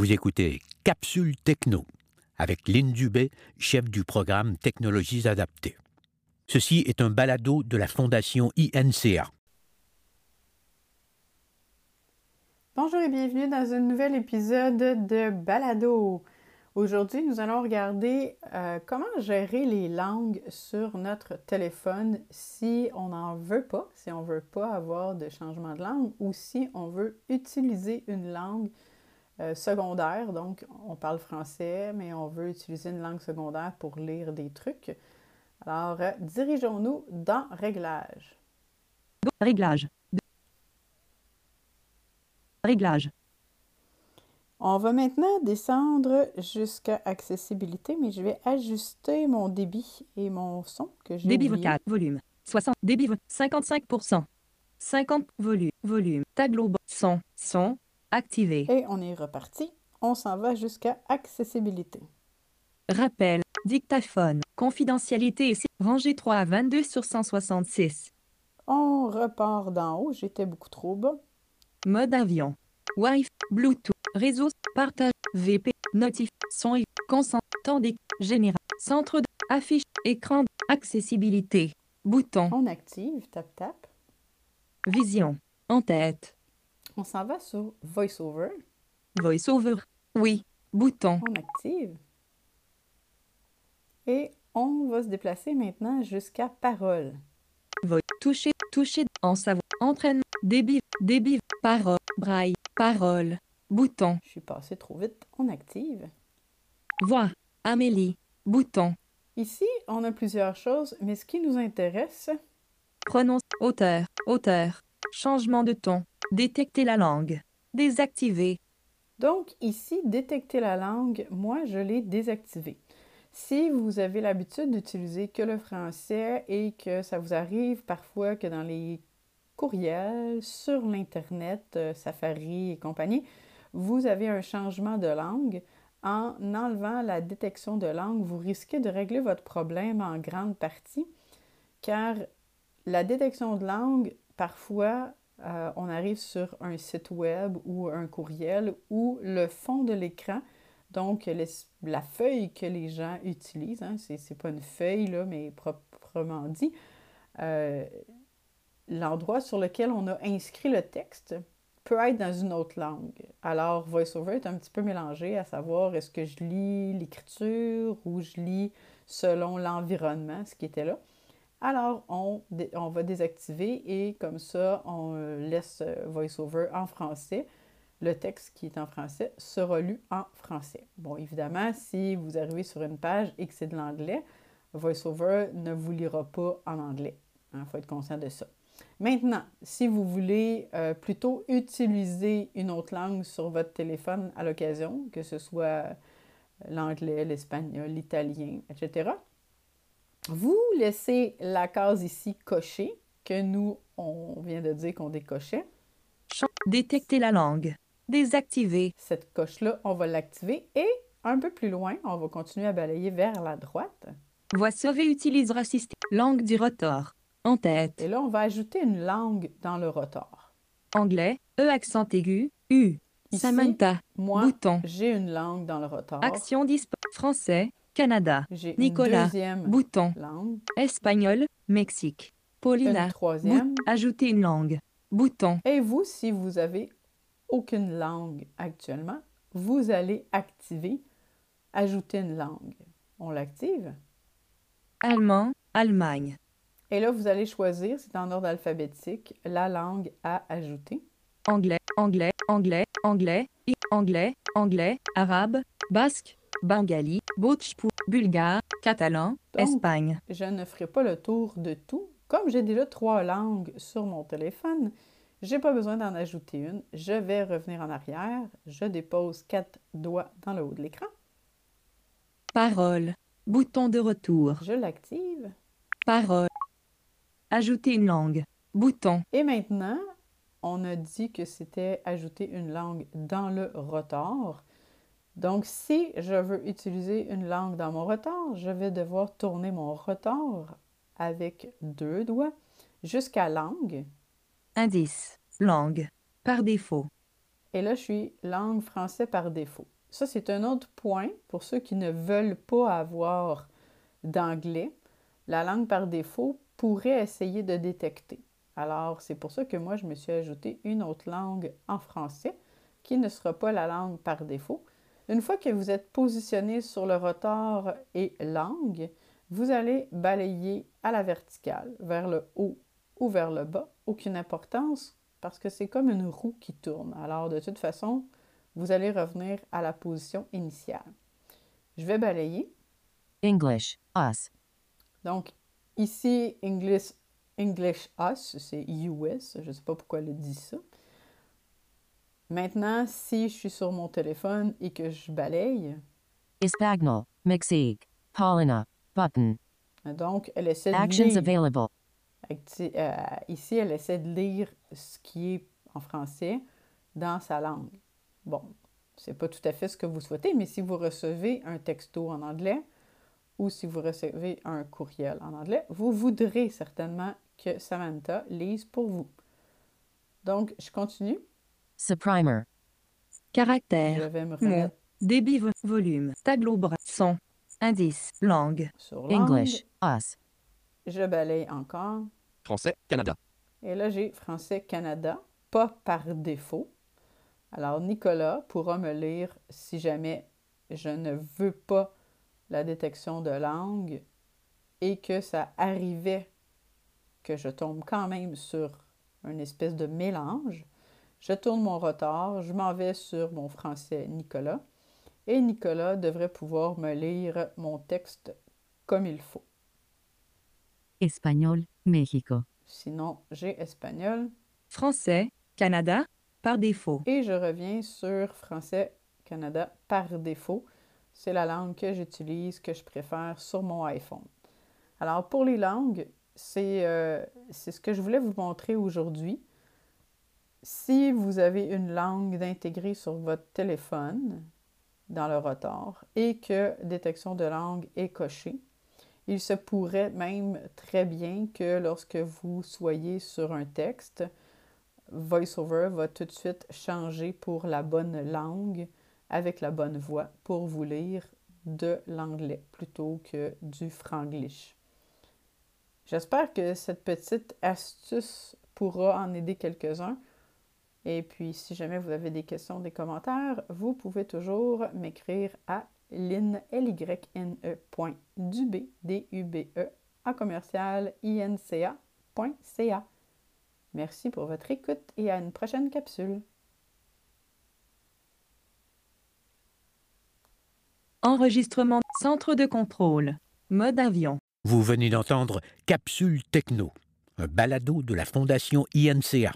Vous écoutez Capsule Techno avec Lynn Dubé, chef du programme Technologies adaptées. Ceci est un balado de la Fondation INCA. Bonjour et bienvenue dans un nouvel épisode de Balado. Aujourd'hui, nous allons regarder euh, comment gérer les langues sur notre téléphone si on n'en veut pas, si on ne veut pas avoir de changement de langue ou si on veut utiliser une langue euh, secondaire. Donc, on parle français, mais on veut utiliser une langue secondaire pour lire des trucs. Alors, euh, dirigeons-nous dans Réglages. Réglage. Réglage. On va maintenant descendre jusqu'à accessibilité, mais je vais ajuster mon débit et mon son que j'ai Débit oublié. vocal. Volume. 60. Débit vo- 55%. 50. Volume. Volume. Tableau. Son. Son. Activé. Et on est reparti. On s'en va jusqu'à accessibilité. Rappel. Dictaphone. Confidentialité et rangée 3 à 22 sur 166. On repart d'en haut. J'étais beaucoup trop bas. Mode avion. Wi-Fi. Bluetooth. Réseau. Partage. VP. Notif. Son et consent. D'éc- Général. Centre de. Affiche. Écran. Accessibilité. Bouton. On active. Tap, tap. Vision. En tête. On s'en va sur VoiceOver. VoiceOver. Oui. Bouton. On active. Et on va se déplacer maintenant jusqu'à parole. Voix. Toucher. Toucher. En savoir. Entraînement. Débit. Débit. Parole. Braille. Parole. Bouton. Je suis passé trop vite. On active. Voix. Amélie. Bouton. Ici, on a plusieurs choses, mais ce qui nous intéresse, Prononce. Auteur. Auteur. Changement de ton. Détecter la langue. Désactiver. Donc ici, détecter la langue, moi, je l'ai désactivé. Si vous avez l'habitude d'utiliser que le français et que ça vous arrive parfois que dans les courriels, sur l'Internet, euh, Safari et compagnie, vous avez un changement de langue, en enlevant la détection de langue, vous risquez de régler votre problème en grande partie, car la détection de langue, parfois, euh, on arrive sur un site web ou un courriel où le fond de l'écran, donc la feuille que les gens utilisent, hein, c'est c'est pas une feuille, là, mais proprement dit, euh, l'endroit sur lequel on a inscrit le texte peut être dans une autre langue. Alors, VoiceOver est un petit peu mélangé à savoir est-ce que je lis l'écriture ou je lis selon l'environnement, ce qui était là. Alors, on, va désactiver et comme ça, on euh, laisse euh, VoiceOver en français. Le texte qui est en français sera lu en français. Bon, évidemment, si vous arrivez sur une page et que c'est de l'anglais, VoiceOver ne vous lira pas en anglais. Il faut être conscient de ça. Maintenant, si vous voulez euh, plutôt utiliser une autre langue sur votre téléphone à l'occasion, que ce soit l'anglais, l'espagnol, l'italien, etc., vous laissez la case ici cochée, que nous, on vient de dire qu'on décochait. Détecter la langue. Désactiver. Cette coche-là, on va l'activer et un peu plus loin, on va continuer à balayer vers la droite. Voix sauvée utilisera système. Langue du rotor. En tête. Et là, on va ajouter une langue dans le rotor. Anglais. E accent aigu. U. Ici, Samantha. Moi, j'ai une langue dans le rotor. Action disp. Français. Canada. Nicolas. Bouton. langue, Espagnol. Mexique. une Paulina. troisième. Ajouter une langue. Bouton. Et vous, si vous avez aucune langue actuellement, vous allez activer ajouter une langue. On l'active. Allemand. Allemagne. Et là, vous allez choisir, c'est en ordre alphabétique, la langue à ajouter. Anglais. Anglais. Anglais. Anglais. Anglais. Anglais. Arabe. Basque. Bengali. Bhojpur. Bulgare. Catalan. Donc, Espagne. Je ne ferai pas le tour de tout. Comme j'ai déjà trois langues sur mon téléphone, j'ai pas besoin d'en ajouter une. Je vais revenir en arrière. Je dépose quatre doigts dans le haut de l'écran. Parole. Bouton de retour. Je l'active. Parole. Ajouter une langue. Bouton. Et maintenant, on a dit que c'était ajouter une langue dans le rotor. Donc, si je veux utiliser une langue dans mon rotor, je vais devoir tourner mon rotor avec deux doigts jusqu'à langue. Indice. Langue. Par défaut. Et là, je suis langue français par défaut. Ça, c'est un autre point pour ceux qui ne veulent pas avoir d'anglais. La langue par défaut pourrait essayer de détecter. Alors, c'est pour ça que moi, je me suis ajouté une autre langue en français qui ne sera pas la langue par défaut. Une fois que vous êtes positionné sur le rotor et langue, vous allez balayer à la verticale, vers le haut ou vers le bas. Aucune importance parce que c'est comme une roue qui tourne. Alors, de toute façon, vous allez revenir à la position initiale. Je vais balayer. English, us. Donc, ici, English, English us, c'est US. Je ne sais pas pourquoi elle dit ça. Maintenant, si je suis sur mon téléphone et que je balaye, Espagnol, Mexique, Paulina, button. donc elle essaie de Actions lire. available. Acti- euh, ici, elle essaie de lire ce qui est en français dans sa langue. Bon, c'est pas tout à fait ce que vous souhaitez, mais si vous recevez un texto en anglais ou si vous recevez un courriel en anglais, vous voudrez certainement que Samantha lise pour vous. Donc, je continue. Subprimer. Je Caractère. Mot. Débit vo- volume. Tableau bras. Son. Indice. Langue. sur langue. English. Us. Je balaye encore. Français, Canada. Et là, j'ai Français-Canada, pas par défaut. Alors, Nicolas pourra me lire si jamais je ne veux pas la détection de langue et que ça arrivait que je tombe quand même sur une espèce de mélange. Je tourne mon rotor, je m'en vais sur mon français Nicolas et Nicolas devrait pouvoir me lire mon texte comme il faut. Espagnol. Mexico. Sinon, j'ai espagnol Français. Canada. Par défaut. Et je reviens sur Français Canada par défaut. C'est la langue que j'utilise, que je préfère sur mon iPhone. Alors pour les langues, c'est euh, c'est ce que je voulais vous montrer aujourd'hui. Si vous avez une langue d'intégrer sur votre téléphone dans le rotor et que détection de langue est cochée, il se pourrait même très bien que lorsque vous soyez sur un texte, VoiceOver va tout de suite changer pour la bonne langue avec la bonne voix pour vous lire de l'anglais plutôt que du franglish. J'espère que cette petite astuce pourra en aider quelques-uns. Et puis, si jamais vous avez des questions, des commentaires, vous pouvez toujours m'écrire à lynne, L-Y-N-E, point, dubé, D-U-B-E, en commercial, inca.ca. Merci pour votre écoute et à une prochaine capsule. Enregistrement. Centre de contrôle. Mode avion. Vous venez d'entendre Capsule Techno, un balado de la Fondation INCA.